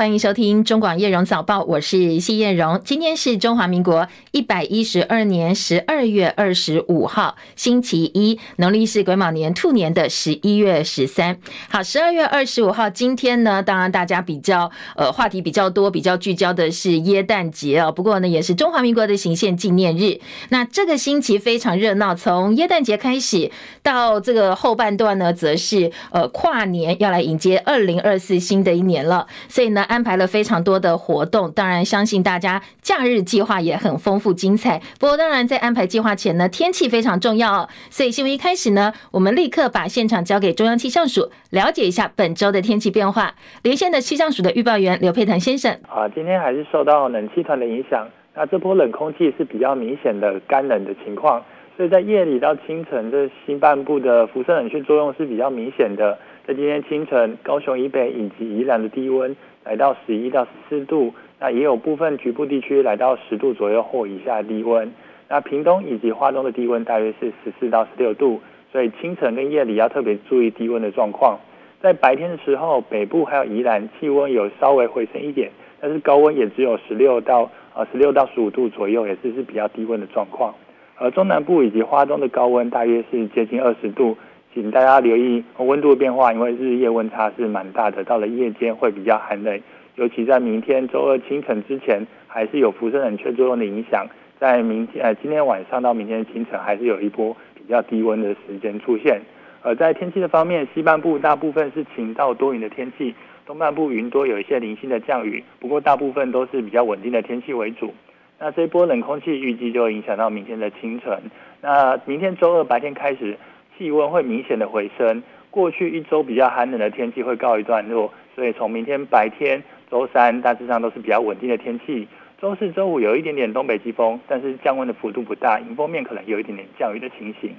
欢迎收听中广叶荣早报，我是谢叶荣。今天是中华民国一百一十二年十二月二十五号，星期一，农历是癸卯年兔年的十一月十三。好，十二月二十五号，今天呢，当然大家比较呃话题比较多，比较聚焦的是耶诞节哦。不过呢，也是中华民国的行宪纪念日。那这个星期非常热闹，从耶诞节开始到这个后半段呢，则是呃跨年要来迎接二零二四新的一年了。所以呢，安排了非常多的活动，当然相信大家假日计划也很丰富精彩。不过，当然在安排计划前呢，天气非常重要哦。所以新闻一开始呢，我们立刻把现场交给中央气象署，了解一下本周的天气变化。连线的气象署的预报员刘佩腾先生。啊，今天还是受到冷气团的影响，那这波冷空气是比较明显的干冷的情况，所以在夜里到清晨，这西半部的辐射冷却作用是比较明显的。在今天清晨，高雄以北以及宜兰的低温来到十一到十四度，那也有部分局部地区来到十度左右或以下低温。那屏东以及花东的低温大约是十四到十六度，所以清晨跟夜里要特别注意低温的状况。在白天的时候，北部还有宜兰气温有稍微回升一点，但是高温也只有十六到呃十六到十五度左右，也是是比较低温的状况。而中南部以及花东的高温大约是接近二十度。请大家留意温度的变化，因为日夜温差是蛮大的，到了夜间会比较寒冷，尤其在明天周二清晨之前，还是有辐射冷却作用的影响。在明天呃今天晚上到明天清晨，还是有一波比较低温的时间出现。而在天气的方面，西半部大部分是晴到多云的天气，东半部云多有一些零星的降雨，不过大部分都是比较稳定的天气为主。那这一波冷空气预计就会影响到明天的清晨。那明天周二白天开始。气温会明显的回升，过去一周比较寒冷的天气会告一段落，所以从明天白天，周三大致上都是比较稳定的天气。周四周五有一点点东北季风，但是降温的幅度不大，迎风面可能有一点点降雨的情形。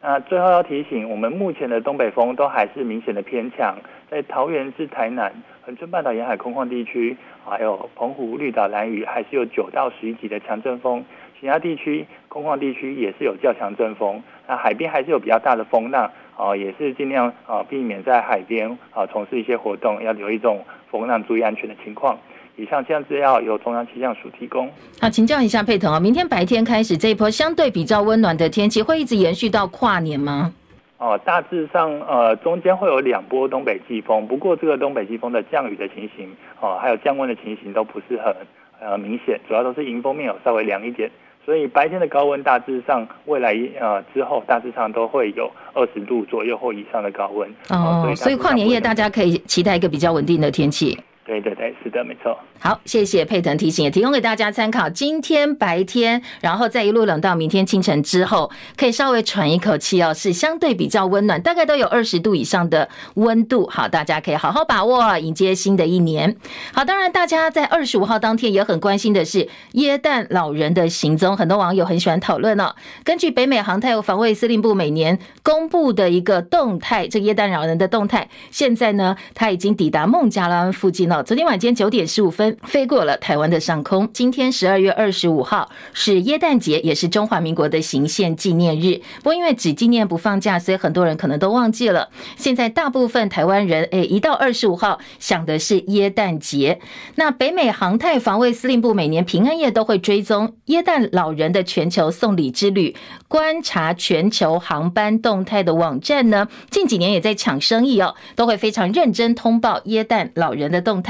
那最后要提醒，我们目前的东北风都还是明显的偏强，在桃园至台南、恒春半岛沿海空旷地区，还有澎湖、绿岛、兰屿，还是有九到十一级的强阵风。其他地区空旷地区也是有较强阵风，那海边还是有比较大的风浪，啊，也是尽量啊避免在海边啊从事一些活动，要留意这种风浪，注意安全的情况。以上这样资料由中央气象署提供。好，请教一下佩腾啊，明天白天开始这一波相对比较温暖的天气会一直延续到跨年吗？哦，大致上呃中间会有两波东北季风，不过这个东北季风的降雨的情形，哦还有降温的情形都不是很呃明显，主要都是迎风面有稍微凉一点。所以白天的高温大致上，未来呃之后大致上都会有二十度左右或以上的高温。哦，所以跨年夜大家可以期待一个比较稳定的天气。对对对，是的，没错。好，谢谢佩腾提醒，也提供给大家参考。今天白天，然后再一路冷到明天清晨之后，可以稍微喘一口气哦，是相对比较温暖，大概都有二十度以上的温度。好，大家可以好好把握，迎接新的一年。好，当然大家在二十五号当天也很关心的是耶诞老人的行踪，很多网友很喜欢讨论哦。根据北美航太防卫司令部每年公布的一个动态，这耶诞老人的动态，现在呢，他已经抵达孟加拉湾附近了。昨天晚间九点十五分飞过了台湾的上空。今天十二月二十五号是耶诞节，也是中华民国的行宪纪念日。不过因为只纪念不放假，所以很多人可能都忘记了。现在大部分台湾人，诶，一到二十五号想的是耶诞节。那北美航太防卫司令部每年平安夜都会追踪耶诞老人的全球送礼之旅，观察全球航班动态的网站呢，近几年也在抢生意哦，都会非常认真通报耶诞老人的动态。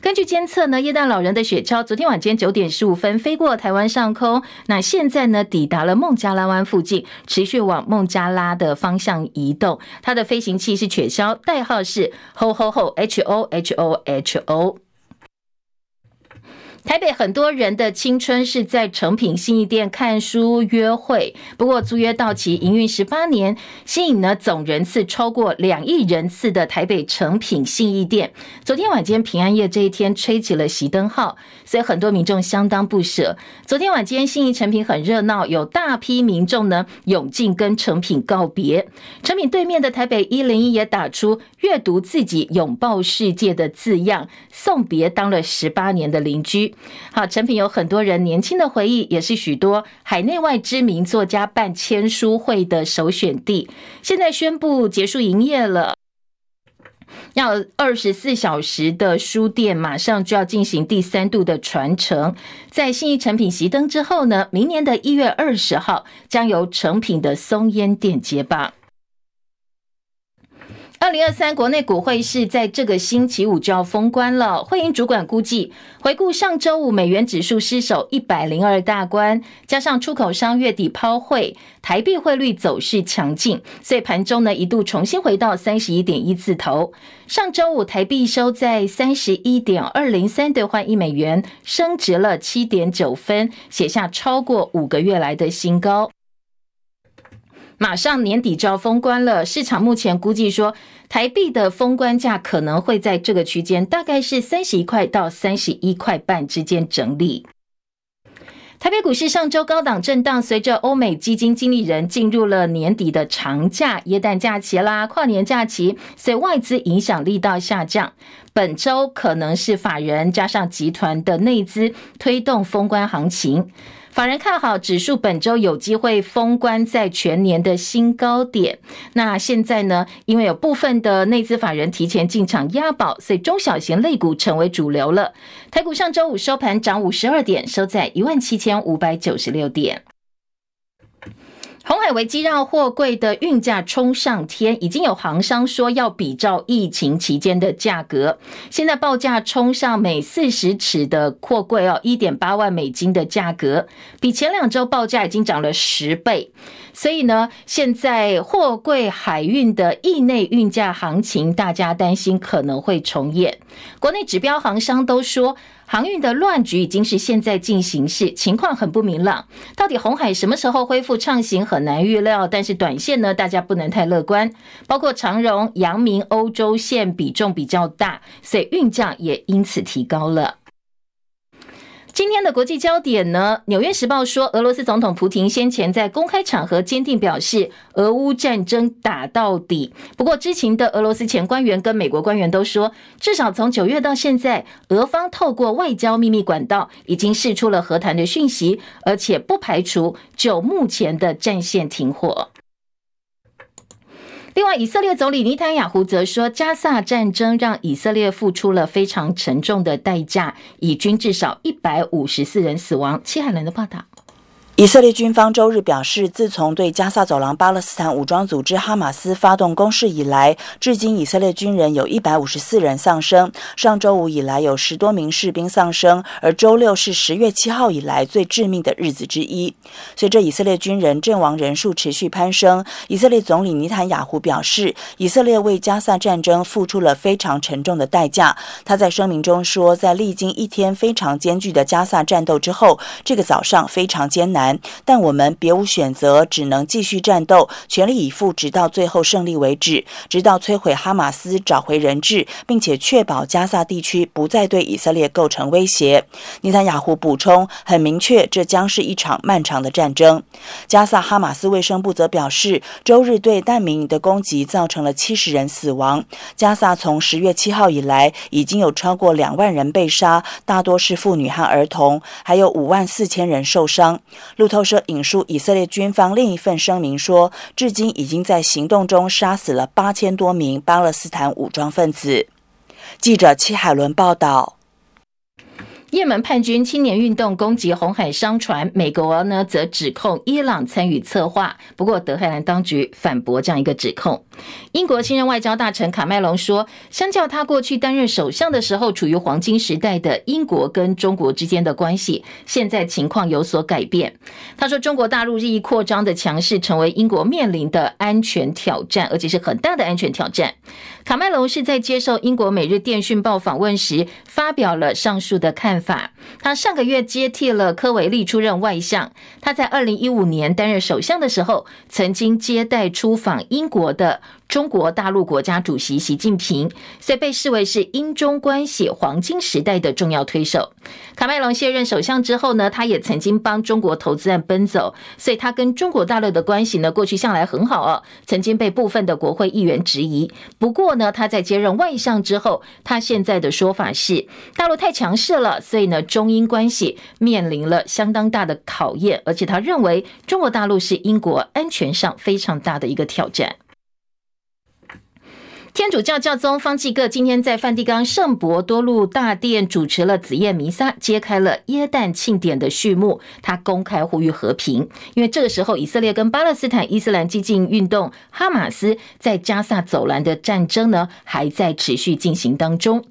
根据监测呢，耶诞老人的雪橇昨天晚间九点十五分飞过台湾上空，那现在呢抵达了孟加拉湾附近，持续往孟加拉的方向移动。它的飞行器是雪橇，代号是 Ho Ho Ho H O H O H O。台北很多人的青春是在诚品信义店看书约会，不过租约到期，营运十八年，吸引了总人次超过两亿人次的台北诚品信义店，昨天晚间平安夜这一天吹起了熄灯号，所以很多民众相当不舍。昨天晚间信义诚品很热闹，有大批民众呢涌进跟诚品告别。诚品对面的台北一零一也打出“阅读自己，拥抱世界”的字样，送别当了十八年的邻居。好，成品有很多人年轻的回忆，也是许多海内外知名作家办签书会的首选地。现在宣布结束营业了。要二十四小时的书店马上就要进行第三度的传承，在信义成品熄灯之后呢，明年的一月二十号将由成品的松烟店接棒。二零二三国内股汇市在这个星期五就要封关了。汇银主管估计，回顾上周五美元指数失守一百零二大关，加上出口商月底抛汇，台币汇率走势强劲，所以盘中呢一度重新回到三十一点一字头。上周五台币收在三十一点二零三兑换一美元，升值了七点九分，写下超过五个月来的新高。马上年底就要封关了，市场目前估计说，台币的封关价可能会在这个区间，大概是三十一块到三十一块半之间整理。台北股市上周高档震荡，随着欧美基金经理人进入了年底的长假、耶诞假期啦、跨年假期，所以外资影响力道下降。本周可能是法人加上集团的内资推动封关行情。法人看好指数本周有机会封关在全年的新高点。那现在呢，因为有部分的内资法人提前进场押宝，所以中小型类股成为主流了。台股上周五收盘涨五十二点，收在一万七千五百九十六点。红海危机让货柜的运价冲上天，已经有行商说要比照疫情期间的价格。现在报价冲上每四十尺的货柜哦，一点八万美金的价格，比前两周报价已经涨了十倍。所以呢，现在货柜海运的域内运价行情，大家担心可能会重演。国内指标航商都说。航运的乱局已经是现在进行式，情况很不明朗。到底红海什么时候恢复畅行，很难预料。但是短线呢，大家不能太乐观。包括长荣、阳明、欧洲线比重比较大，所以运价也因此提高了。今天的国际焦点呢，《纽约时报》说，俄罗斯总统普亭先前在公开场合坚定表示，俄乌战争打到底。不过，知情的俄罗斯前官员跟美国官员都说，至少从九月到现在，俄方透过外交秘密管道已经释出了和谈的讯息，而且不排除就目前的战线停火。另外，以色列总理尼坦雅胡则说，加萨战争让以色列付出了非常沉重的代价，以军至少一百五十四人死亡。七海伦的报道。以色列军方周日表示，自从对加萨走廊巴勒斯坦武装组织哈马斯发动攻势以来，至今以色列军人有一百五十四人丧生。上周五以来，有十多名士兵丧生，而周六是十月七号以来最致命的日子之一。随着以色列军人阵亡人数持续攀升，以色列总理尼坦雅胡表示，以色列为加萨战争付出了非常沉重的代价。他在声明中说，在历经一天非常艰巨的加萨战斗之后，这个早上非常艰难。但我们别无选择，只能继续战斗，全力以赴，直到最后胜利为止，直到摧毁哈马斯，找回人质，并且确保加萨地区不再对以色列构成威胁。尼坦雅胡补充，很明确，这将是一场漫长的战争。加萨哈马斯卫生部则表示，周日对难民营的攻击造成了七十人死亡。加萨从十月七号以来，已经有超过两万人被杀，大多是妇女和儿童，还有五万四千人受伤。路透社引述以色列军方另一份声明说，至今已经在行动中杀死了八千多名巴勒斯坦武装分子。记者戚海伦报道。也门叛军青年运动攻击红海商船，美国呢则指控伊朗参与策划。不过德黑兰当局反驳这样一个指控。英国新任外交大臣卡麦隆说，相较他过去担任首相的时候处于黄金时代的英国跟中国之间的关系，现在情况有所改变。他说，中国大陆日益扩张的强势成为英国面临的安全挑战，而且是很大的安全挑战。卡麦隆是在接受英国《每日电讯报》访问时发表了上述的看法。他上个月接替了科维利出任外相。他在二零一五年担任首相的时候，曾经接待出访英国的。中国大陆国家主席习近平，所以被视为是英中关系黄金时代的重要推手。卡麦隆卸任首相之后呢，他也曾经帮中国投资案奔走，所以他跟中国大陆的关系呢，过去向来很好哦。曾经被部分的国会议员质疑。不过呢，他在接任外相之后，他现在的说法是，大陆太强势了，所以呢，中英关系面临了相当大的考验，而且他认为中国大陆是英国安全上非常大的一个挑战。天主教教宗方济各今天在梵蒂冈圣伯多禄大殿主持了子夜弥撒，揭开了耶诞庆典的序幕。他公开呼吁和平，因为这个时候以色列跟巴勒斯坦伊斯兰激进运动哈马斯在加萨走廊的战争呢，还在持续进行当中。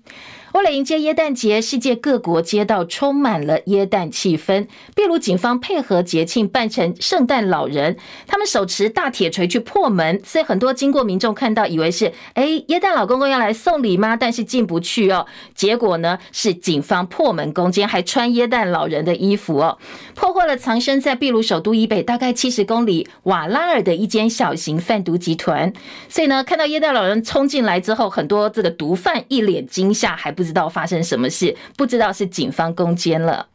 为了迎接耶诞节，世界各国街道充满了耶诞气氛。秘鲁警方配合节庆，扮成圣诞老人，他们手持大铁锤去破门，所以很多经过民众看到，以为是哎耶诞老公公要来送礼吗？但是进不去哦。结果呢，是警方破门攻坚，还穿耶诞老人的衣服哦，破获了藏身在秘鲁首都以北大概七十公里瓦拉尔的一间小型贩毒集团。所以呢，看到耶诞老人冲进来之后，很多这个毒贩一脸惊吓，还不。不知道发生什么事，不知道是警方攻坚了。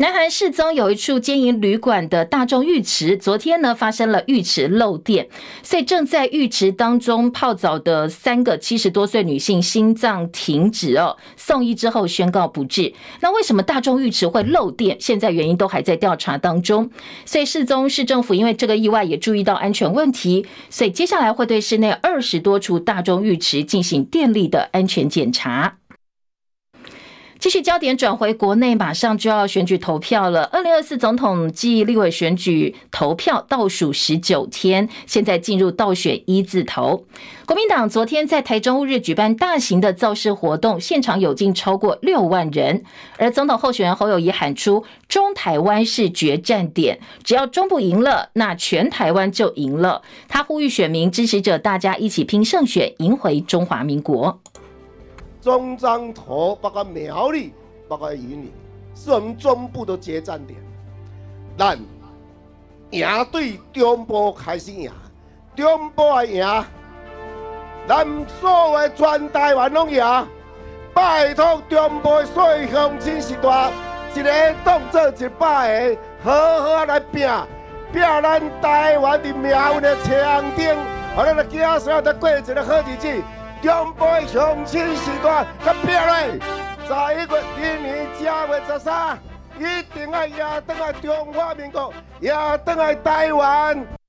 南韩世宗有一处经营旅馆的大众浴池，昨天呢发生了浴池漏电，所以正在浴池当中泡澡的三个七十多岁女性心脏停止哦，送医之后宣告不治。那为什么大众浴池会漏电？现在原因都还在调查当中。所以世宗市政府因为这个意外也注意到安全问题，所以接下来会对市内二十多处大众浴池进行电力的安全检查。继续焦点转回国内，马上就要选举投票了。二零二四总统暨立委选举投票倒数十九天，现在进入倒选一字头。国民党昨天在台中乌日举办大型的造势活动，现场有近超过六万人。而总统候选人侯友谊喊出“中台湾是决战点”，只要中部赢了，那全台湾就赢了。他呼吁选民支持者大家一起拼胜选，赢回中华民国。中彰投包括苗栗，包括云林，是我们中部的决战点。咱赢对中部开始赢，中部也赢，咱所有全台湾拢赢。拜托中部所有乡亲时代，一个当做一百个，好好来拼，拼咱台湾的命运的长征，好咱的家属的过一个好日子。中部乡亲时代，甲拼嘞！十一月一年正月十三，一定要赢登来中华民国，赢登来台湾。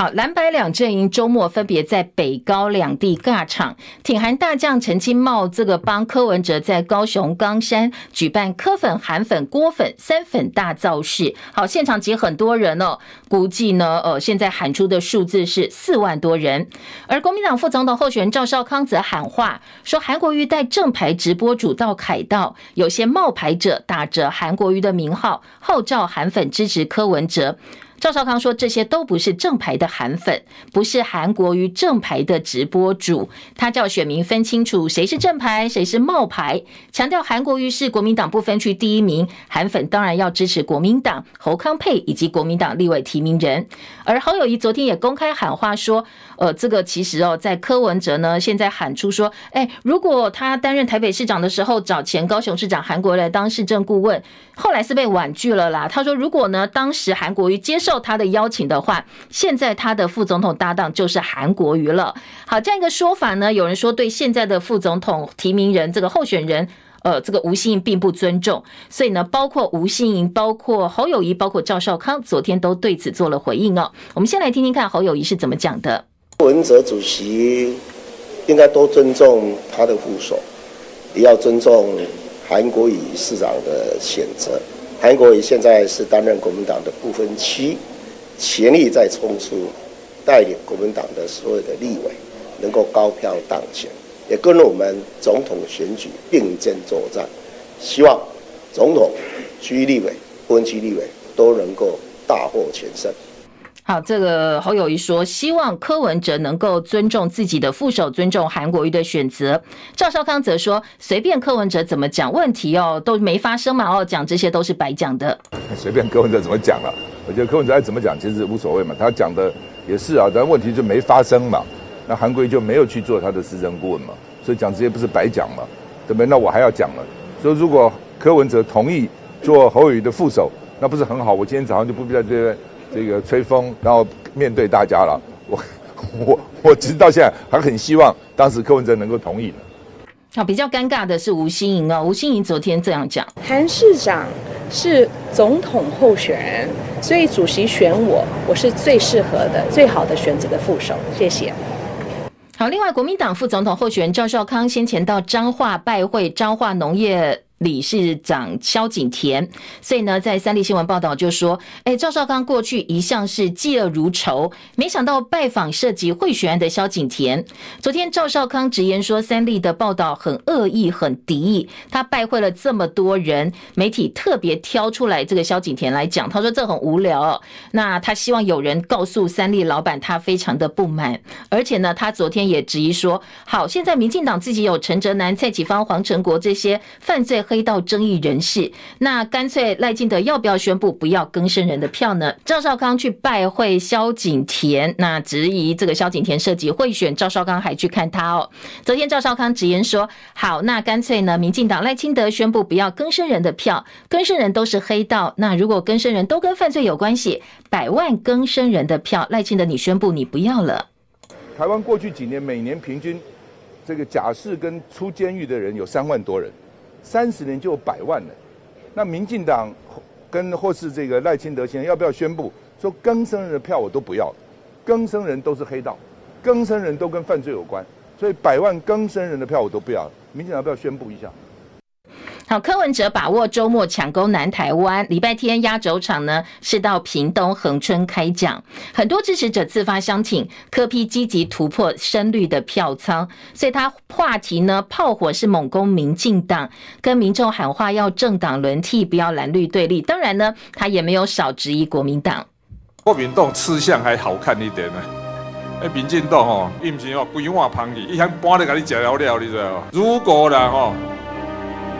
好，蓝白两阵营周末分别在北高两地尬场，挺韩大将陈金茂这个帮柯文哲在高雄冈山举办柯粉、韩粉、郭粉三粉大造势。好，现场挤很多人哦，估计呢，呃，现在喊出的数字是四万多人。而国民党副总统候选人赵少康则喊话说，韩国瑜带正牌直播主到凯道，有些冒牌者打着韩国瑜的名号号召韩粉支持柯文哲。赵少康说：“这些都不是正牌的韩粉，不是韩国瑜正牌的直播主。他叫选民分清楚谁是正牌，谁是冒牌。强调韩国瑜是国民党不分区第一名，韩粉当然要支持国民党侯康沛以及国民党立委提名人。而侯友谊昨天也公开喊话说：‘呃，这个其实哦，在柯文哲呢，现在喊出说，哎，如果他担任台北市长的时候找前高雄市长韩国来当市政顾问，后来是被婉拒了啦。他说，如果呢，当时韩国瑜接受。”受他的邀请的话，现在他的副总统搭档就是韩国瑜了。好，这样一个说法呢，有人说对现在的副总统提名人这个候选人，呃，这个吴欣盈并不尊重。所以呢，包括吴欣盈、包括侯友谊、包括赵少康，昨天都对此做了回应哦。我们先来听听看侯友谊是怎么讲的。文哲主席应该多尊重他的副手，也要尊重韩国瑜市长的选择。韩国瑜现在是担任国民党的不分区，全力在冲出，带领国民党的所有的立委能够高票当选，也跟我们总统选举并肩作战，希望总统、区立委、分区立委都能够大获全胜。好，这个侯友宜说，希望柯文哲能够尊重自己的副手，尊重韩国瑜的选择。赵少康则说，随便柯文哲怎么讲，问题哦都没发生嘛，哦讲这些都是白讲的。随便柯文哲怎么讲了，我觉得柯文哲爱怎么讲其实无所谓嘛，他讲的也是啊，但问题就没发生嘛。那韩国瑜就没有去做他的市政顾问嘛，所以讲这些不是白讲嘛，对不对？那我还要讲了，所以如果柯文哲同意做侯友宜的副手，那不是很好？我今天早上就不必在这边。这个吹风，然后面对大家了。我 我我直到现在还很希望当时柯文哲能够同意呢。好，比较尴尬的是吴欣盈啊，吴欣盈昨天这样讲：韩市长是总统候选人，所以主席选我，我是最适合的、最好的选择的副手。谢谢。好，另外，国民党副总统候选人赵少康先前到彰化拜会彰化农业。理事长萧景田，所以呢，在三立新闻报道就说，哎，赵少康过去一向是嫉恶如仇，没想到拜访涉及贿选案的萧景田。昨天赵少康直言说，三立的报道很恶意、很敌意。他拜会了这么多人，媒体特别挑出来这个萧景田来讲，他说这很无聊。那他希望有人告诉三立老板，他非常的不满。而且呢，他昨天也质疑说，好，现在民进党自己有陈哲男、蔡启芳、黄成国这些犯罪。黑道争议人士，那干脆赖清德要不要宣布不要更生人的票呢？赵少康去拜会萧景田，那质疑这个萧景田涉及贿选，赵少康还去看他哦。昨天赵少康直言说：“好，那干脆呢，民进党赖清德宣布不要更生人的票，更生人都是黑道。那如果更生人都跟犯罪有关系，百万更生人的票，赖清德你宣布你不要了。”台湾过去几年每年平均这个假释跟出监狱的人有三万多人。三十年就有百万了，那民进党跟或是这个赖清德先生要不要宣布说更生人的票我都不要，更生人都是黑道，更生人都跟犯罪有关，所以百万更生人的票我都不要，民进党要不要宣布一下？好，柯文哲把握周末抢攻南台湾，礼拜天压轴场呢是到屏东恒春开讲，很多支持者自发相挺，柯批积极突破深绿的票仓，所以他话题呢炮火是猛攻民进党，跟民众喊话要政党轮替，不要蓝绿对立。当然呢，他也没有少质疑国民党。国民党吃相还好看一点呢，哎，民进党哦，伊唔是哦规碗芳去，伊想搬来给你食了了，你知道？如果啦吼。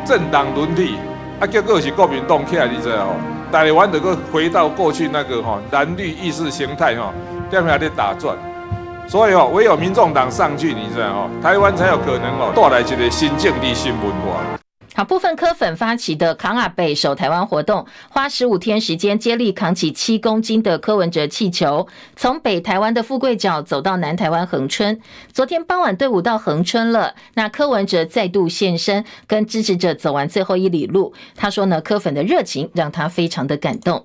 政党轮替，啊，结果是国民党起来，你知道吼？台湾能够回到过去那个吼蓝绿意识形态吼，在那里打转，所以哦唯有民众党上去，你知道吼，台湾才有可能哦带来一个新政治新文化。好，部分科粉发起的扛阿北守台湾活动，花十五天时间接力扛起七公斤的柯文哲气球，从北台湾的富贵角走到南台湾恒春。昨天傍晚队伍到恒春了，那柯文哲再度现身，跟支持者走完最后一里路。他说呢，柯粉的热情让他非常的感动。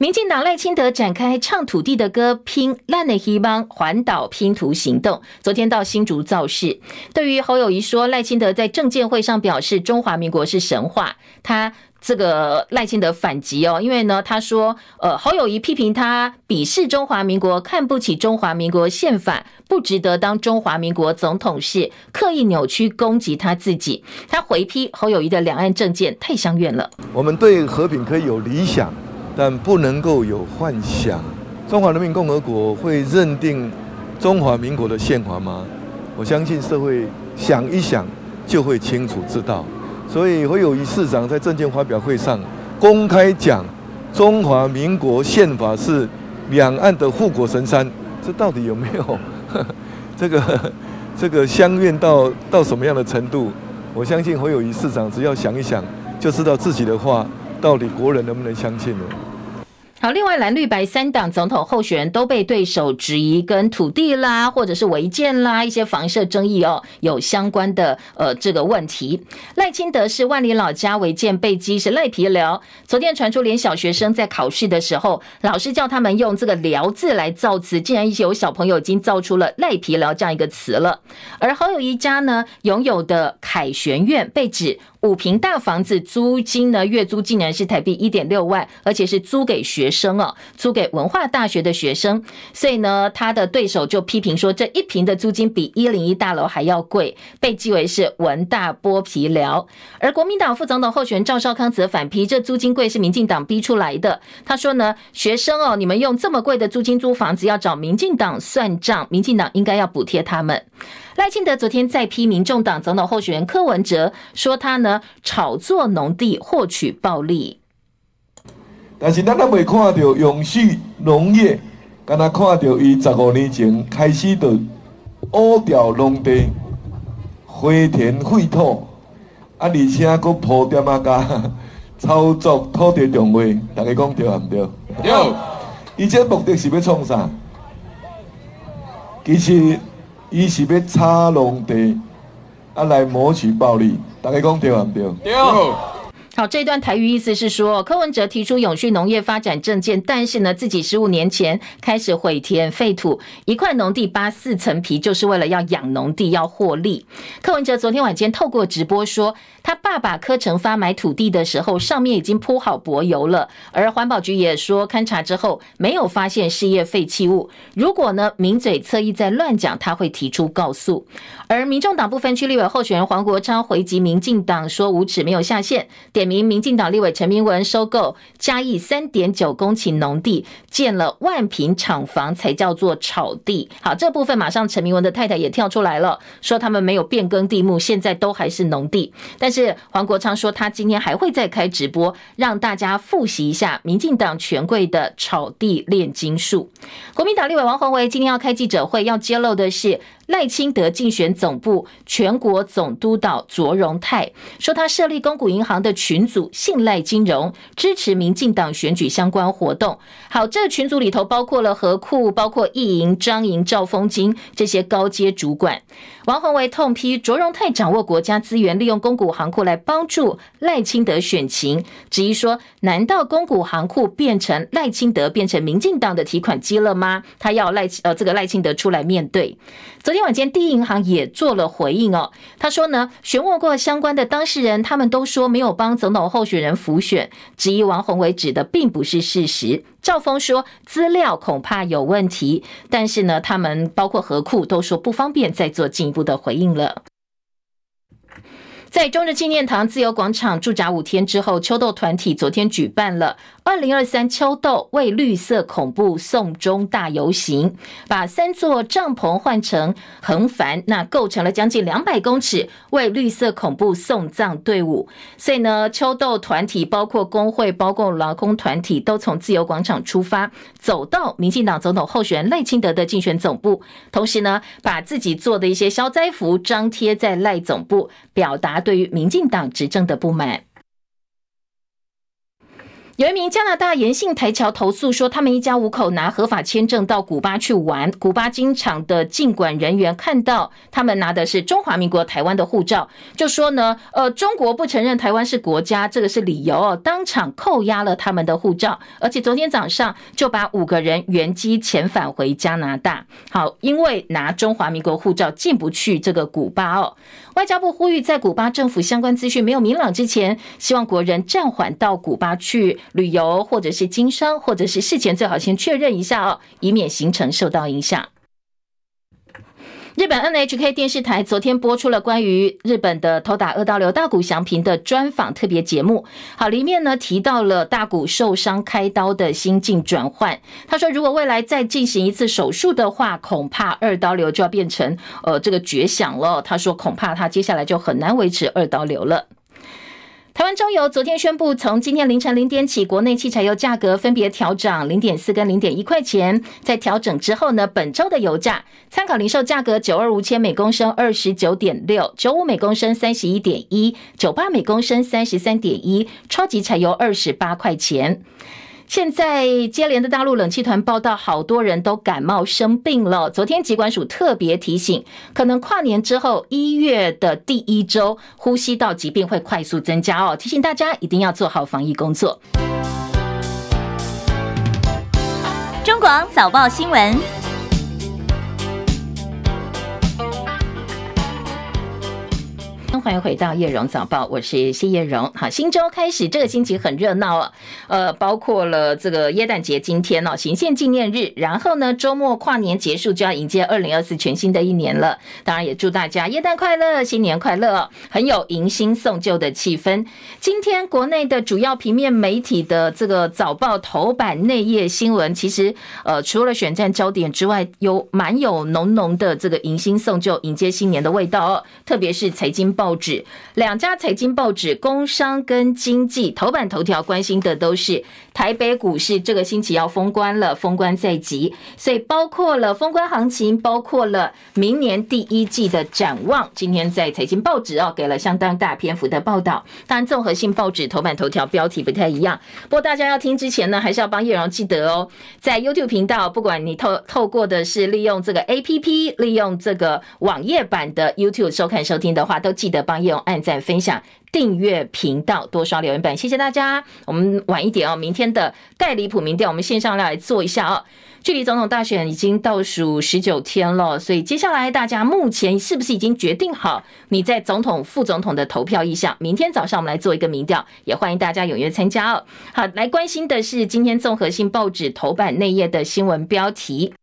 民进党赖清德展开唱土地的歌，拼烂的希望环岛拼图行动。昨天到新竹造势，对于侯友宜说赖清德在政见会上表示中华民国是神话，他这个赖清德反击哦，因为呢他说，呃侯友宜批评他鄙视中华民国，看不起中华民国宪法，不值得当中华民国总统，是刻意扭曲攻击他自己。他回批侯友宜的两岸政见太相远了。我们对和平可以有理想。但不能够有幻想，中华人民共和国会认定中华民国的宪法吗？我相信社会想一想就会清楚知道。所以会有一市长在政见发表会上公开讲，中华民国宪法是两岸的护国神山，这到底有没有 这个这个相远到到什么样的程度？我相信会有一市长只要想一想就知道自己的话到底国人能不能相信了。好，另外蓝绿白三党总统候选人都被对手质疑跟土地啦，或者是违建啦一些房舍争议哦，有相关的呃这个问题。赖清德是万里老家违建被讥是赖皮寮，昨天传出连小学生在考试的时候，老师叫他们用这个寮字来造词，竟然有小朋友已经造出了赖皮寮这样一个词了。而侯友宜家呢拥有的凯旋苑被指。五坪大房子租金呢，月租竟然是台币一点六万，而且是租给学生哦，租给文化大学的学生。所以呢，他的对手就批评说，这一坪的租金比一零一大楼还要贵，被讥为是文大剥皮寮。而国民党副总统候选人赵少康则反批，这租金贵是民进党逼出来的。他说呢，学生哦，你们用这么贵的租金租房子，要找民进党算账，民进党应该要补贴他们。赖清德昨天再批民众党总统候选人柯文哲，说他呢炒作农地获取暴利。但是咱还未看到永续农业，刚才看到伊十五年前开始的乌掉农地、灰田废土，啊，而且还铺点啊加 操作土地重划，大家讲对唔对？对。伊这目的是要创啥？其实。伊是要插农地，啊来谋取暴利，大家讲对唔对？对。好，这段台语意思是说，柯文哲提出永续农业发展政见，但是呢，自己十五年前开始毁田废土，一块农地扒四层皮，就是为了要养农地，要获利。柯文哲昨天晚间透过直播说，他爸爸柯成发买土地的时候，上面已经铺好柏油了，而环保局也说勘查之后没有发现事业废弃物。如果呢，名嘴侧翼在乱讲，他会提出告诉。而民众党部分区立委候选人黄国昌回击民进党说无耻没有下限，点名民进党立委陈明文收购嘉义三点九公顷农地，建了万坪厂房才叫做炒地。好，这部分马上陈明文的太太也跳出来了，说他们没有变更地目，现在都还是农地。但是是黄国昌说他今天还会再开直播，让大家复习一下民进党权贵的炒地炼金术。国民党立委王宏维今天要开记者会，要揭露的是。赖清德竞选总部全国总督导卓荣泰说，他设立公股银行的群组信赖金融，支持民进党选举相关活动。好，这群组里头包括了合库，包括易营、张营、赵丰金这些高阶主管。王宏维痛批卓荣泰掌握国家资源，利用公股行库来帮助赖清德选情，质疑说：难道公股行库变成赖清德变成民进党的提款机了吗？他要赖呃这个赖清德出来面对。昨天晚间，第一银行也做了回应哦。他说呢，询问过相关的当事人，他们都说没有帮总统候选人辅选，质疑王宏维指的并不是事实。赵峰说资料恐怕有问题，但是呢，他们包括何库都说不方便再做进一步的回应了。在中日纪念堂自由广场驻扎五天之后，秋斗团体昨天举办了二零二三秋斗为绿色恐怖送终大游行，把三座帐篷换成横帆，那构成了将近两百公尺为绿色恐怖送葬队伍。所以呢，秋斗团体包括工会、包括劳工团体，都从自由广场出发，走到民进党总统候选人赖清德的竞选总部，同时呢，把自己做的一些消灾符张贴在赖总部，表达对于民进党执政的不满。有一名加拿大延信台侨投诉说，他们一家五口拿合法签证到古巴去玩，古巴机场的进管人员看到他们拿的是中华民国台湾的护照，就说呢，呃，中国不承认台湾是国家，这个是理由，当场扣押了他们的护照，而且昨天早上就把五个人原机遣返回加拿大。好，因为拿中华民国护照进不去这个古巴哦。外交部呼吁，在古巴政府相关资讯没有明朗之前，希望国人暂缓到古巴去旅游，或者是经商，或者是事前最好先确认一下哦，以免行程受到影响。日本 NHK 电视台昨天播出了关于日本的偷打二刀流大谷翔平的专访特别节目。好，里面呢提到了大谷受伤开刀的心境转换。他说，如果未来再进行一次手术的话，恐怕二刀流就要变成呃这个绝响了。他说，恐怕他接下来就很难维持二刀流了。台湾中油昨天宣布，从今天凌晨零点起，国内汽柴油价格分别调涨零点四跟零点一块钱。在调整之后呢，本周的油价参考零售价格九二五千每公升二十九点六，九五每公升三十一点一，九八每公升三十三点一，超级柴油二十八块钱。现在接连的大陆冷气团报道，好多人都感冒生病了。昨天疾管署特别提醒，可能跨年之后一月的第一周，呼吸道疾病会快速增加哦，提醒大家一定要做好防疫工作。中广早报新闻。欢迎回到叶荣早报，我是谢叶荣。好，新周开始，这个星期很热闹啊，呃，包括了这个耶诞节今天哦，行宪纪念日，然后呢，周末跨年结束就要迎接二零二四全新的一年了。当然也祝大家耶诞快乐，新年快乐哦，很有迎新送旧的气氛。今天国内的主要平面媒体的这个早报头版内页新闻，其实呃，除了选战焦点之外，有蛮有浓浓的这个迎新送旧、迎接新年的味道哦，特别是财经报。纸两家财经报纸，工商跟经济头版头条关心的都是台北股市这个星期要封关了，封关在即，所以包括了封关行情，包括了明年第一季的展望。今天在财经报纸哦，给了相当大篇幅的报道。当然，综合性报纸头版头条标题不太一样。不过大家要听之前呢，还是要帮叶荣记得哦，在 YouTube 频道，不管你透透过的是利用这个 APP，利用这个网页版的 YouTube 收看收听的话，都记得。帮叶勇按赞、分享、订阅频道，多刷留言板，谢谢大家。我们晚一点哦，明天的盖离谱民调，我们线上来做一下哦。距离总统大选已经倒数十九天了，所以接下来大家目前是不是已经决定好你在总统、副总统的投票意向？明天早上我们来做一个民调，也欢迎大家踊跃参加哦。好，来关心的是今天综合性报纸头版内页的新闻标题。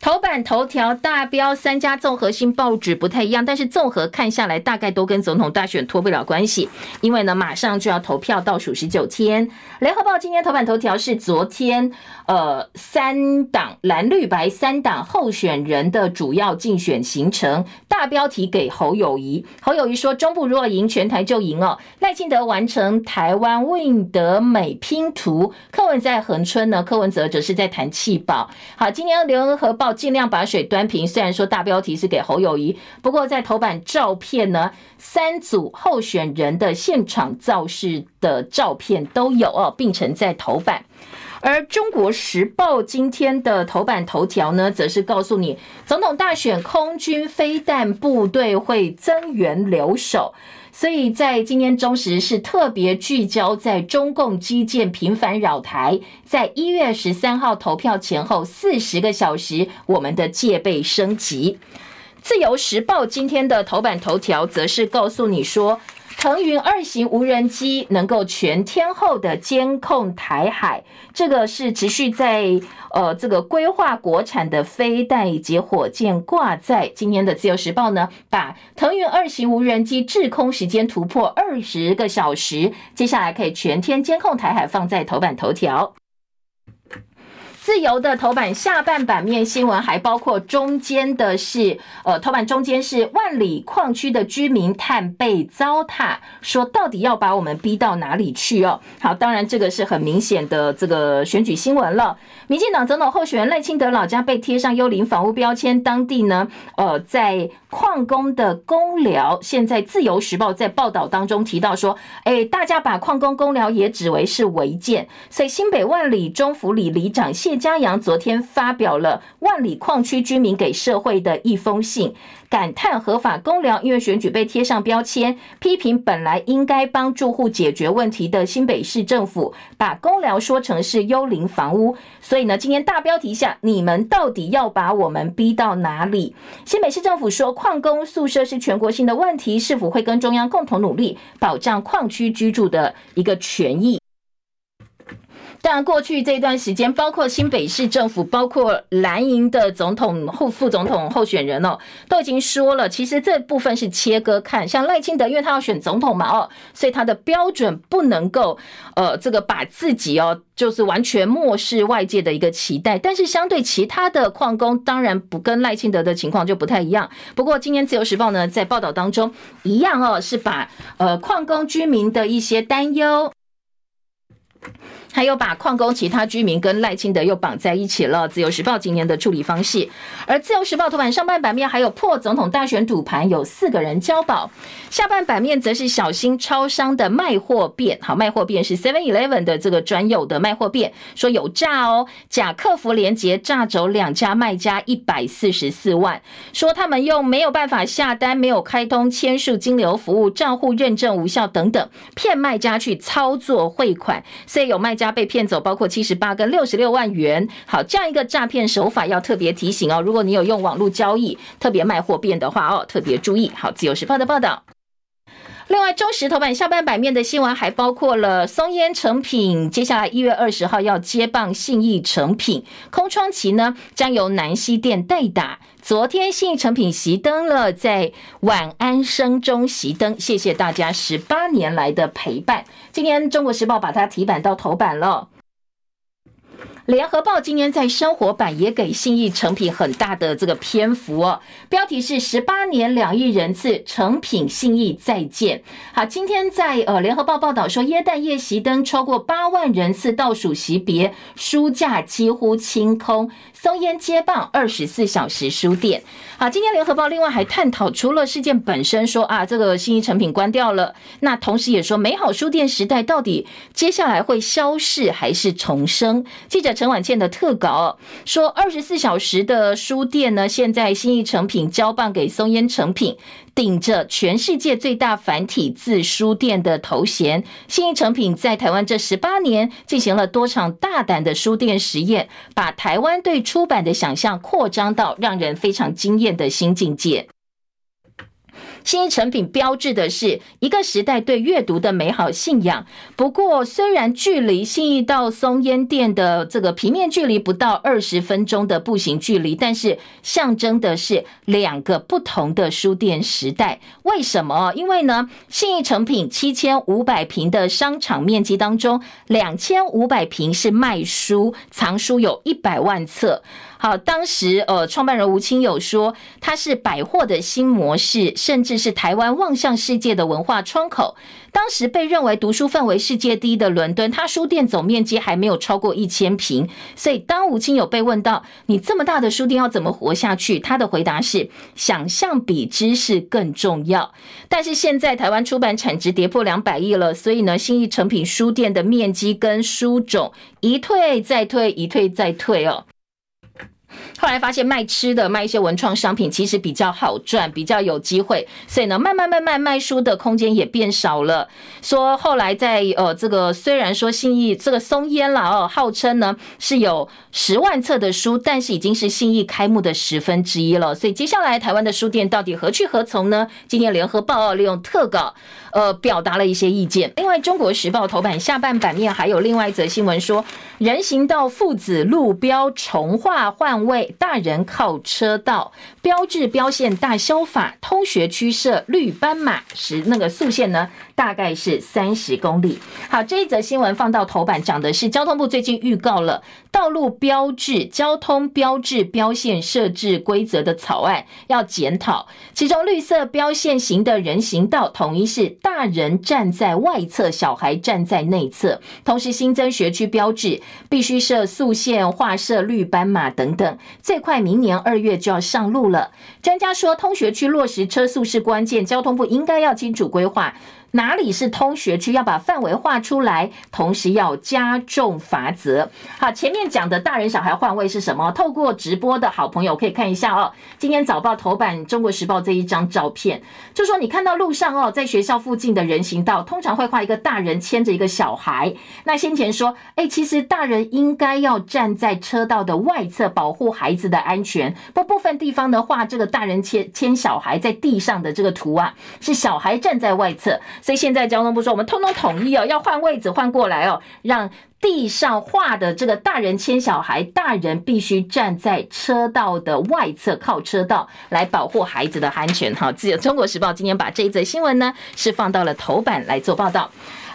头版头条大标，三家综合性报纸不太一样，但是综合看下来，大概都跟总统大选脱不了关系。因为呢，马上就要投票，倒数十九天。联合报今天头版头条是昨天，呃，三党蓝绿白三党候选人的主要竞选行程，大标题给侯友谊。侯友谊说，中部如果赢，全台就赢哦。赖清德完成台湾温德美拼图，柯文在恒春呢，柯文哲则是在谈气保。好，今天联合报。尽量把水端平。虽然说大标题是给侯友宜，不过在头版照片呢，三组候选人的现场造势的照片都有哦，并呈在头版。而中国时报今天的头版头条呢，则是告诉你，总统大选空军飞弹部队会增援留守。所以在今天中时是特别聚焦在中共基建频繁扰台，在一月十三号投票前后四十个小时，我们的戒备升级。自由时报今天的头版头条则是告诉你说。腾云二型无人机能够全天候的监控台海，这个是持续在呃这个规划国产的飞弹以及火箭挂载。今天的自由时报呢，把腾云二型无人机滞空时间突破二十个小时，接下来可以全天监控台海，放在头版头条。自由的头版下半版面新闻还包括中间的是，呃，头版中间是万里矿区的居民探被糟蹋，说到底要把我们逼到哪里去哦？好，当然这个是很明显的这个选举新闻了。民进党总统候选人赖清德老家被贴上幽灵房屋标签，当地呢，呃，在矿工的工寮，现在自由时报在报道当中提到说，哎，大家把矿工工寮也指为是违建，所以新北万里中福里里长谢叶家阳昨天发表了万里矿区居民给社会的一封信，感叹合法公寮因为选举被贴上标签，批评本来应该帮住户解决问题的新北市政府把公寮说成是幽灵房屋。所以呢，今天大标题下，你们到底要把我们逼到哪里？新北市政府说，矿工宿舍是全国性的问题，是否会跟中央共同努力保障矿区居住的一个权益？但，过去这段时间，包括新北市政府，包括蓝营的总统候副总统候选人哦，都已经说了，其实这部分是切割看。像赖清德，因为他要选总统嘛，哦，所以他的标准不能够，呃，这个把自己哦，就是完全漠视外界的一个期待。但是相对其他的矿工，当然不跟赖清德的情况就不太一样。不过今天自由时报呢，在报道当中一样哦，是把呃矿工居民的一些担忧。还有把矿工其他居民跟赖清德又绑在一起了。自由时报今年的处理方式，而自由时报头版上半版面还有破总统大选赌盘，有四个人交保；下半版面则是小心超商的卖货变。好，卖货变是 Seven Eleven 的这个专有的卖货变，说有诈哦，假客服连结诈走两家卖家一百四十四万，说他们用没有办法下单、没有开通签署金流服务、账户认证无效等等，骗卖家去操作汇款，所以有卖。家被骗走，包括七十八跟六十六万元。好，这样一个诈骗手法要特别提醒哦。如果你有用网络交易，特别卖货变的话哦，特别注意。好，自由时报的报道。另外，中时头版下半版面的新闻还包括了松烟成品，接下来一月二十号要接棒信义成品，空窗期呢将由南西店代打。昨天信义成品熄灯了，在晚安声中熄灯，谢谢大家十八年来的陪伴。今天中国时报把它提版到头版了。联合报今天在生活版也给信义成品很大的这个篇幅哦，标题是十八年两亿人次，成品信义再见。好，今天在呃联合报报道说，耶诞夜熄灯超过八万人次倒数惜别，书架几乎清空。松烟接棒二十四小时书店。好，今天联合报另外还探讨，除了事件本身说啊，这个信义成品关掉了，那同时也说美好书店时代到底接下来会消逝还是重生？记者。陈婉倩的特稿，说二十四小时的书店呢，现在新义成品交棒给松烟成品，顶着全世界最大繁体字书店的头衔。新义成品在台湾这十八年进行了多场大胆的书店实验，把台湾对出版的想象扩张到让人非常惊艳的新境界。信义成品标志的是一个时代对阅读的美好信仰。不过，虽然距离信义到松烟店的这个平面距离不到二十分钟的步行距离，但是象征的是两个不同的书店时代。为什么？因为呢，信义成品七千五百平的商场面积当中，两千五百平是卖书，藏书有一百万册。好，当时呃，创办人吴清友说，它是百货的新模式，甚至是台湾望向世界的文化窗口。当时被认为读书氛围世界第一的伦敦，它书店总面积还没有超过一千平。所以，当吴清友被问到你这么大的书店要怎么活下去，他的回答是：想象比知识更重要。但是现在台湾出版产值跌破两百亿了，所以呢，新义诚品书店的面积跟书种一退再退，一退再退哦。后来发现卖吃的、卖一些文创商品其实比较好赚，比较有机会，所以呢，慢慢慢慢卖书的空间也变少了。说后来在呃这个虽然说信义这个松烟了哦，号称呢是有十万册的书，但是已经是信义开幕的十分之一了。所以接下来台湾的书店到底何去何从呢？今天联合报利用特稿。呃，表达了一些意见。另外，《中国时报》头版下半版面还有另外一则新闻说，人行道父子路标重划换位，大人靠车道，标志标线大修法，通学区设绿斑马，时那个速限呢？大概是三十公里。好，这一则新闻放到头版，讲的是交通部最近预告了道路标志、交通标志标线设置规则的草案要检讨。其中绿色标线型的人行道统一是大人站在外侧，小孩站在内侧。同时新增学区标志，必须设速线、画设绿斑马等等。最快明年二月就要上路了。专家说，通学区落实车速是关键，交通部应该要清楚规划。哪里是通学区？要把范围画出来，同时要加重罚则。好，前面讲的大人小孩换位是什么？透过直播的好朋友可以看一下哦。今天早报头版《中国时报》这一张照片，就说你看到路上哦，在学校附近的人行道，通常会画一个大人牵着一个小孩。那先前说，哎，其实大人应该要站在车道的外侧，保护孩子的安全。不，部分地方的画这个大人牵牵小孩在地上的这个图啊，是小孩站在外侧。所以现在交通部说，我们通通统一哦，要换位置换过来哦，让地上画的这个大人牵小孩，大人必须站在车道的外侧，靠车道来保护孩子的安全。哈，自由中国时报今天把这一则新闻呢是放到了头版来做报道。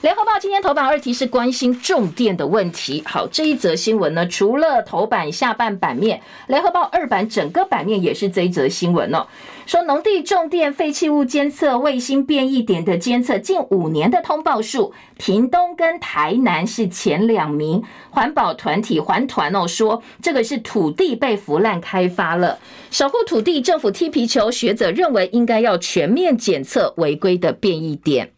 联合报今天头版二题是关心重电的问题。好，这一则新闻呢，除了头版下半版面，联合报二版整个版面也是这一则新闻哦。说农地重电废弃物监测卫星变异点的监测近五年的通报数，屏东跟台南是前两名。环保团体环团哦说，这个是土地被腐烂开发了，守护土地，政府踢皮球。学者认为应该要全面检测违规的变异点。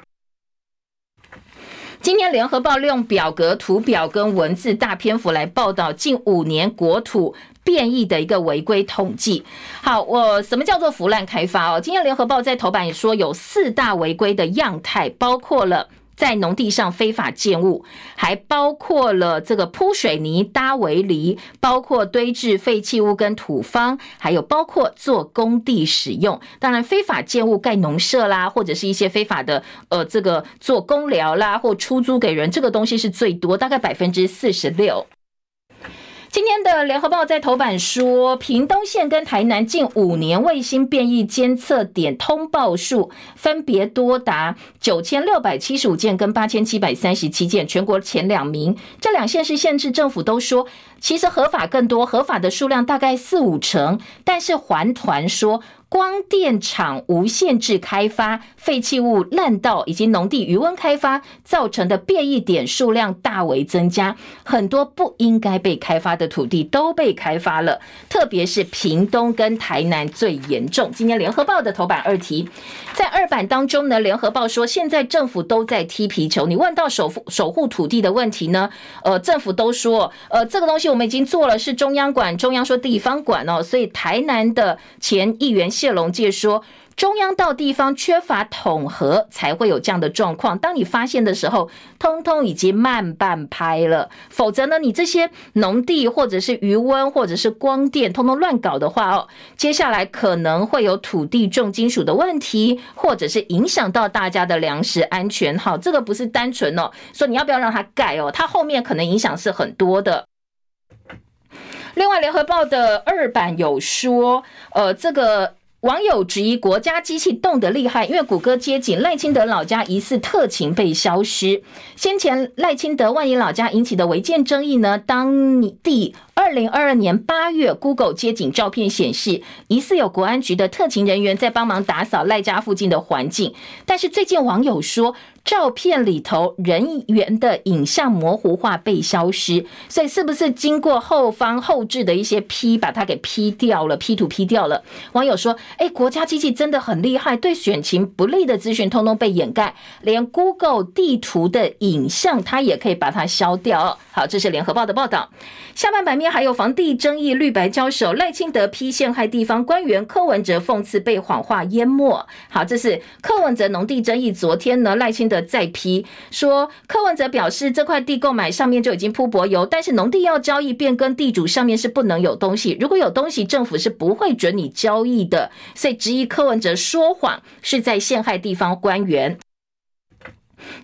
今天联合报利用表格、图表跟文字大篇幅来报道近五年国土变异的一个违规统计。好，我什么叫做腐烂开发哦？今天联合报在头版也说有四大违规的样态，包括了。在农地上非法建物，还包括了这个铺水泥、搭围篱，包括堆置废弃物跟土方，还有包括做工地使用。当然，非法建物盖农舍啦，或者是一些非法的呃这个做工寮啦，或出租给人，这个东西是最多，大概百分之四十六。今天的联合报在头版说，屏东县跟台南近五年卫星变异监测点通报数分别多达九千六百七十五件跟八千七百三十七件，全国前两名。这两县市县市政府都说，其实合法更多，合法的数量大概四五成，但是环团说。光电厂无限制开发、废弃物滥倒以及农地余温开发造成的变异点数量大为增加，很多不应该被开发的土地都被开发了，特别是屏东跟台南最严重。今天联合报的头版二题，在二版当中呢，联合报说现在政府都在踢皮球。你问到守护守护土地的问题呢？呃，政府都说，呃，这个东西我们已经做了，是中央管，中央说地方管哦，所以台南的前议员谢龙介说。中央到地方缺乏统合，才会有这样的状况。当你发现的时候，通通已经慢半拍了。否则呢，你这些农地或者是鱼塭或者是光电，通通乱搞的话哦，接下来可能会有土地重金属的问题，或者是影响到大家的粮食安全。好，这个不是单纯哦，说你要不要让它盖哦，它后面可能影响是很多的。另外，联合报的二版有说，呃，这个。网友质疑国家机器动得厉害，因为谷歌接警赖清德老家疑似特勤被消失。先前赖清德万一老家引起的违建争议呢，当地。二零二二年八月，Google 街景照片显示，疑似有国安局的特勤人员在帮忙打扫赖家附近的环境。但是最近网友说，照片里头人员的影像模糊化被消失，所以是不是经过后方后置的一些 P 把它给 P 掉了，P 图 P 掉了？网友说，哎，国家机器真的很厉害，对选情不利的资讯通通被掩盖，连 Google 地图的影像它也可以把它消掉。好，这是联合报的报道。下半版面还有房地争议绿白交手，赖清德批陷害地方官员，柯文哲讽刺被谎话淹没。好，这是柯文哲农地争议。昨天呢，赖清德再批说，柯文哲表示这块地购买上面就已经铺柏油，但是农地要交易变更地主上面是不能有东西，如果有东西，政府是不会准你交易的。所以质疑柯文哲说谎是在陷害地方官员。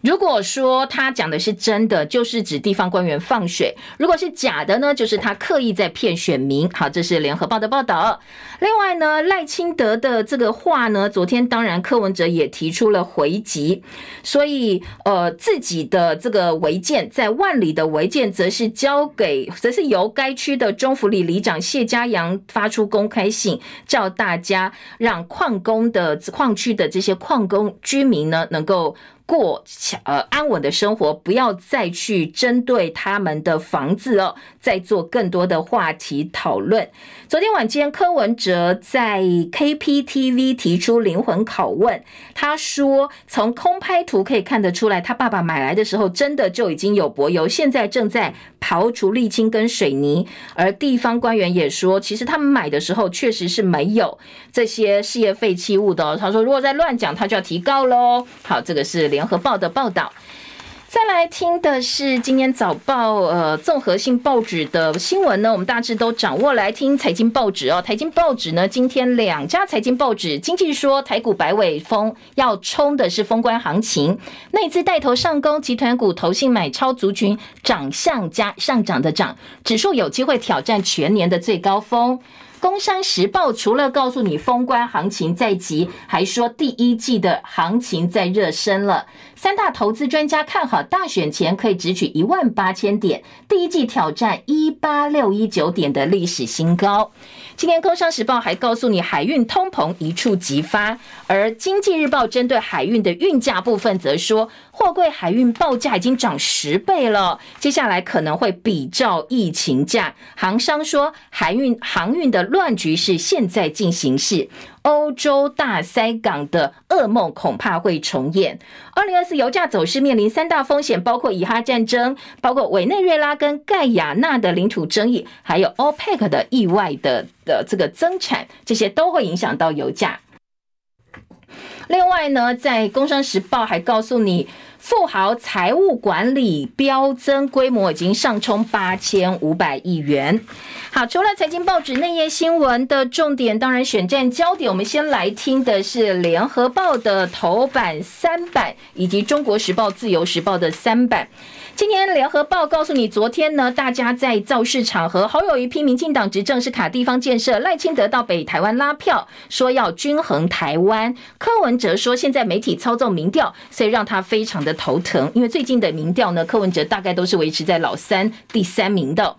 如果说他讲的是真的，就是指地方官员放水；如果是假的呢，就是他刻意在骗选民。好，这是联合报的报道。另外呢，赖清德的这个话呢，昨天当然柯文哲也提出了回击，所以呃，自己的这个违建在万里的违建，则是交给，则是由该区的中福里里长谢家阳发出公开信，叫大家让矿工的矿区的这些矿工居民呢，能够。过呃安稳的生活，不要再去针对他们的房子哦，再做更多的话题讨论。昨天晚间，柯文哲在 KPTV 提出灵魂拷问，他说：“从空拍图可以看得出来，他爸爸买来的时候真的就已经有柏油，现在正在刨除沥青跟水泥。”而地方官员也说，其实他们买的时候确实是没有这些事业废弃物的。他说：“如果再乱讲，他就要提告喽。”好，这个是。联合报的报道，再来听的是今天早报呃综合性报纸的新闻呢，我们大致都掌握。来听财经报纸哦，财经报纸呢，今天两家财经报纸，经济说台股百尾风，要冲的是封关行情，内资带头上攻，集团股投信买超族群涨向加上涨的涨，指数有机会挑战全年的最高峰。工商时报除了告诉你封关行情在即，还说第一季的行情在热身了。三大投资专家看好大选前可以直取一万八千点，第一季挑战一八六一九点的历史新高。今天工商时报还告诉你海运通膨一触即发，而经济日报针对海运的运价部分则说，货柜海运报价已经涨十倍了，接下来可能会比照疫情价。航商说，海运航运的乱局是现在进行式。欧洲大塞港的噩梦恐怕会重演。二零二四油价走势面临三大风险，包括以哈战争，包括委内瑞拉跟盖亚纳的领土争议，还有 OPEC 的意外的的这个增产，这些都会影响到油价。另外呢，在《工商时报》还告诉你。富豪财务管理飙增，规模已经上冲八千五百亿元。好，除了财经报纸内页新闻的重点，当然选战焦点，我们先来听的是联合报的头版三版，以及中国时报、自由时报的三版。今天联合报告诉你，昨天呢，大家在造势场合，好有一批民进党执政是卡地方建设，赖清德到北台湾拉票，说要均衡台湾。柯文哲说，现在媒体操纵民调，所以让他非常的头疼，因为最近的民调呢，柯文哲大概都是维持在老三、第三名的。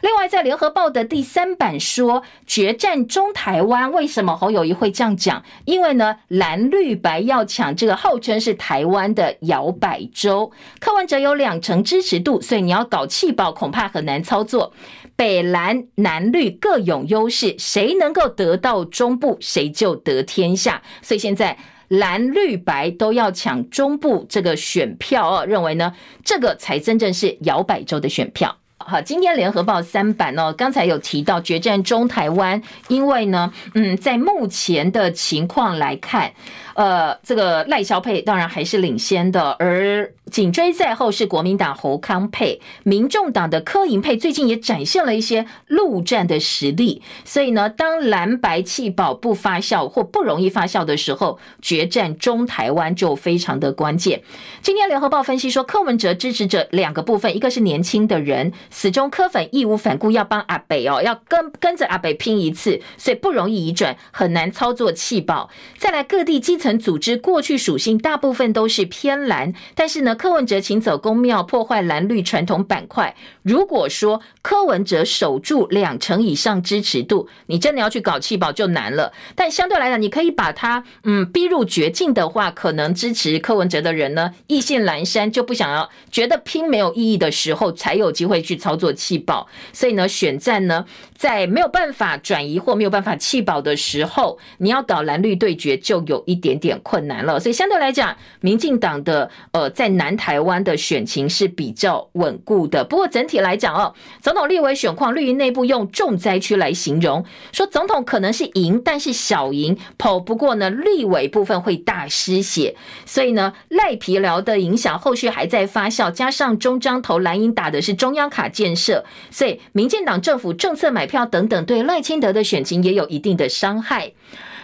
另外，在联合报的第三版说，决战中台湾，为什么侯友宜会这样讲？因为呢，蓝绿白要抢这个号称是台湾的摇摆州，柯文哲有两成支持度，所以你要搞气爆恐怕很难操作。北蓝南绿各有优势，谁能够得到中部，谁就得天下。所以现在蓝绿白都要抢中部这个选票哦，认为呢，这个才真正是摇摆州的选票。好，今天联合报三版哦，刚才有提到决战中台湾，因为呢，嗯，在目前的情况来看。呃，这个赖萧配当然还是领先的，而紧追在后是国民党侯康配，民众党的柯银配最近也展现了一些陆战的实力。所以呢，当蓝白气保不发酵或不容易发酵的时候，决战中台湾就非常的关键。今天联合报分析说，柯文哲支持者两个部分，一个是年轻的人，死忠柯粉义无反顾要帮阿北哦，要跟跟着阿北拼一次，所以不容易移转，很难操作气保。再来各地基层。组织过去属性大部分都是偏蓝，但是呢，柯文哲请走公庙，破坏蓝绿传统板块。如果说柯文哲守住两成以上支持度，你真的要去搞弃保就难了。但相对来讲，你可以把他嗯逼入绝境的话，可能支持柯文哲的人呢，意兴阑珊，就不想要，觉得拼没有意义的时候，才有机会去操作弃保。所以呢，选战呢，在没有办法转移或没有办法弃保的时候，你要搞蓝绿对决，就有一点点困难了，所以相对来讲，民进党的呃在南台湾的选情是比较稳固的。不过整体来讲哦，总统立委选况绿营内部用重灾区来形容，说总统可能是赢，但是小赢，跑不过呢立委部分会大失血。所以呢赖皮寮的影响后续还在发酵，加上中彰投蓝营打的是中央卡建设，所以民进党政府政策买票等等，对赖清德的选情也有一定的伤害。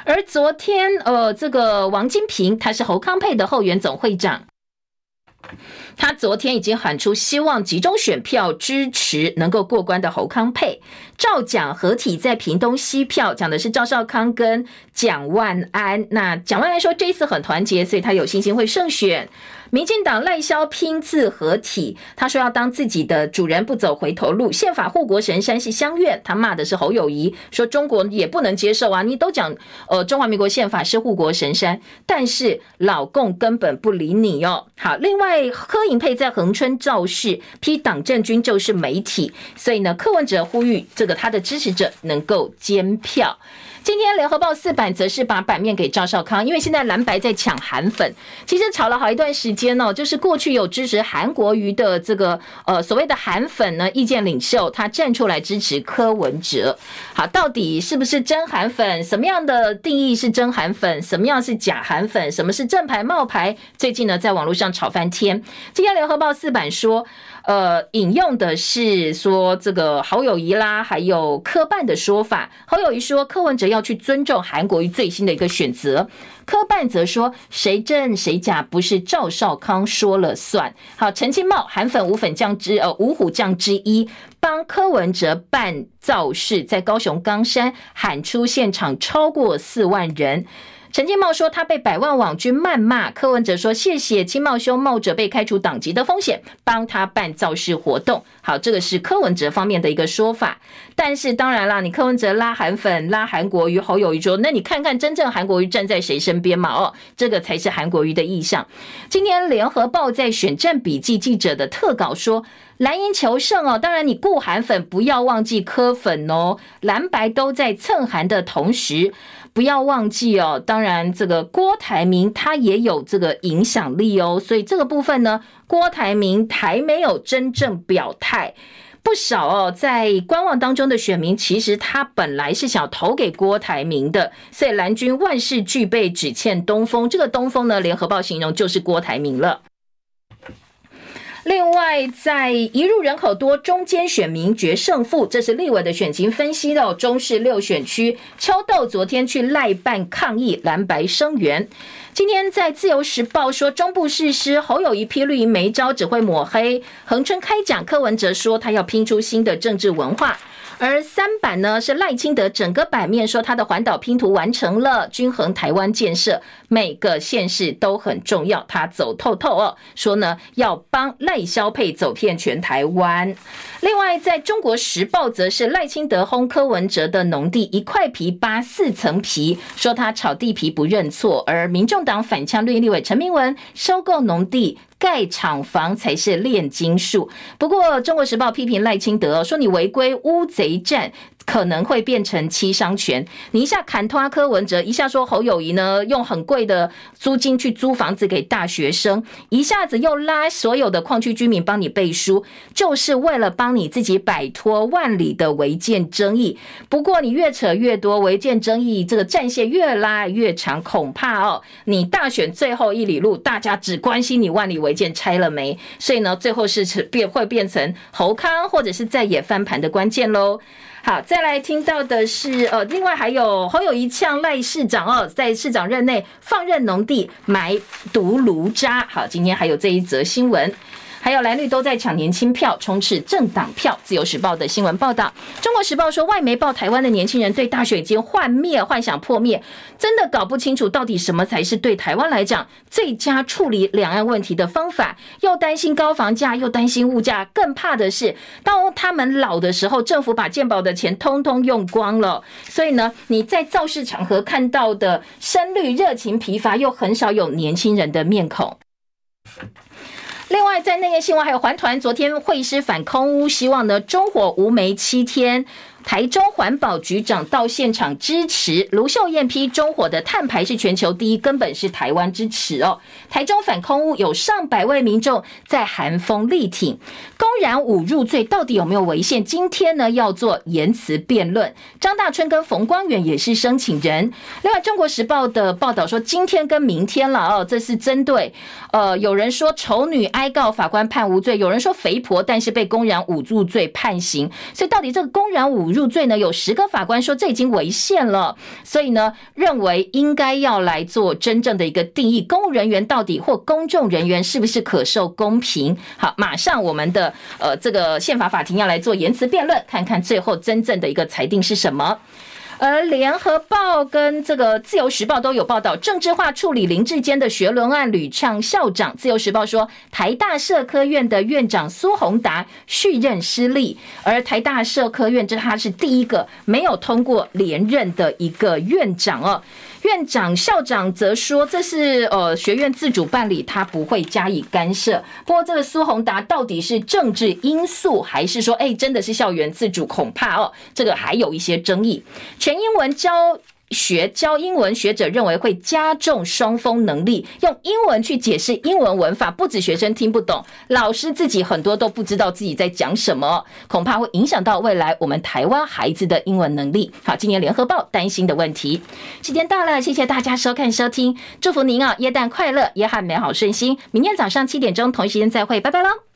而昨天，呃，这个王金平他是侯康配的后援总会长，他昨天已经喊出希望集中选票支持能够过关的侯康配。赵蒋合体在屏东吸票，讲的是赵少康跟蒋万安。那蒋万安说这一次很团结，所以他有信心会胜选。民进党赖萧拼字合体，他说要当自己的主人，不走回头路。宪法护国神山是乡愿，他骂的是侯友谊，说中国也不能接受啊！你都讲呃中华民国宪法是护国神山，但是老共根本不理你哦。好，另外柯林佩在恒春造势，批党政军就是媒体，所以呢，柯文哲呼吁这个他的支持者能够监票。今天联合报四版则是把版面给赵少康，因为现在蓝白在抢韩粉，其实吵了好一段时间哦。就是过去有支持韩国瑜的这个呃所谓的韩粉呢，意见领袖，他站出来支持柯文哲。好，到底是不是真韩粉？什么样的定义是真韩粉？什么样是假韩粉？什么是正牌冒牌？最近呢，在网络上吵翻天。今天联合报四版说。呃，引用的是说这个侯友谊啦，还有柯办的说法。侯友谊说柯文哲要去尊重韩国瑜最新的一个选择，柯办则说谁真谁假不是赵少康说了算。好，陈其迈韩粉五粉将之呃五虎将之一，帮柯文哲办造势，在高雄冈山喊出现场超过四万人。陈其迈说他被百万网军谩骂，柯文哲说谢谢金茂兄冒着被开除党籍的风险帮他办造势活动。好，这个是柯文哲方面的一个说法。但是当然啦，你柯文哲拉韩粉拉韩国瑜，侯友宜说，那你看看真正韩国瑜站在谁身边嘛？哦，这个才是韩国瑜的意向。今天联合报在选战笔记记者的特稿说，蓝营求胜哦，当然你顾韩粉不要忘记柯粉哦，蓝白都在蹭韩的同时。不要忘记哦，当然这个郭台铭他也有这个影响力哦，所以这个部分呢，郭台铭还没有真正表态，不少哦，在观望当中的选民其实他本来是想投给郭台铭的，所以蓝军万事俱备，只欠东风。这个东风呢，联合报形容就是郭台铭了。另外，在一入人口多、中间选民决胜负，这是立委的选情分析的。中市六选区，秋豆昨天去赖办抗议，蓝白声援。今天在自由时报说，中部誓师侯友谊批绿营没招，只会抹黑。恒春开讲，柯文哲说他要拼出新的政治文化。而三版呢是赖清德整个版面说他的环岛拼图完成了，均衡台湾建设，每个县市都很重要，他走透透哦，说呢要帮赖萧配走遍全台湾。另外，在中国时报则是赖清德轰柯文哲的农地一块皮扒四层皮，说他炒地皮不认错，而民众党反呛绿立委陈明文收购农地。盖厂房才是炼金术。不过，《中国时报》批评赖清德说：“你违规乌贼战。”可能会变成七伤拳。你一下砍拖柯文哲，一下说侯友宜呢，用很贵的租金去租房子给大学生，一下子又拉所有的矿区居民帮你背书，就是为了帮你自己摆脱万里的违建争议。不过你越扯越多，违建争议这个战线越拉越长，恐怕哦，你大选最后一里路，大家只关心你万里违建拆了没，所以呢，最后是变会变成侯康或者是在野翻盘的关键喽。好，再来听到的是，呃，另外还有侯友谊呛赖市长哦，在市长任内放任农地埋毒炉渣。好，今天还有这一则新闻。还有蓝绿都在抢年轻票，充斥政党票。自由时报的新闻报道，中国时报说，外媒报台湾的年轻人对大选已经幻灭，幻想破灭，真的搞不清楚到底什么才是对台湾来讲最佳处理两岸问题的方法。又担心高房价，又担心物价，更怕的是，当他们老的时候，政府把健保的钱通通用光了。所以呢，你在造势场合看到的深绿热情疲乏，又很少有年轻人的面孔。另外，在内页新闻还有环团昨天会师反空污，希望呢中火无煤七天。台中环保局长到现场支持卢秀燕批中火的碳排是全球第一，根本是台湾支持哦。台中反空污有上百位民众在寒风力挺，公然侮辱罪到底有没有违宪？今天呢要做言辞辩论。张大春跟冯光远也是申请人。另外，中国时报的报道说，今天跟明天了哦，这是针对呃有人说丑女哀告法官判无罪，有人说肥婆但是被公然侮辱罪判刑，所以到底这个公然侮入罪呢？有十个法官说这已经违宪了，所以呢，认为应该要来做真正的一个定义，公务人员到底或公众人员是不是可受公平？好，马上我们的呃这个宪法法庭要来做言辞辩论，看看最后真正的一个裁定是什么。而联合报跟这个自由时报都有报道，政治化处理林志坚的学伦案，屡呛校长。自由时报说，台大社科院的院长苏宏达续任失利，而台大社科院这他是第一个没有通过连任的一个院长哦。院长、校长则说，这是呃学院自主办理，他不会加以干涉。不过，这个苏宏达到底是政治因素，还是说，哎，真的是校园自主？恐怕哦，这个还有一些争议。全英文教。学教英文学者认为会加重双峰能力，用英文去解释英文文法，不止学生听不懂，老师自己很多都不知道自己在讲什么，恐怕会影响到未来我们台湾孩子的英文能力。好，今年联合报担心的问题，时间到了，谢谢大家收看收听，祝福您啊，耶诞快乐，耶汉美好顺心，明天早上七点钟同一时间再会，拜拜喽。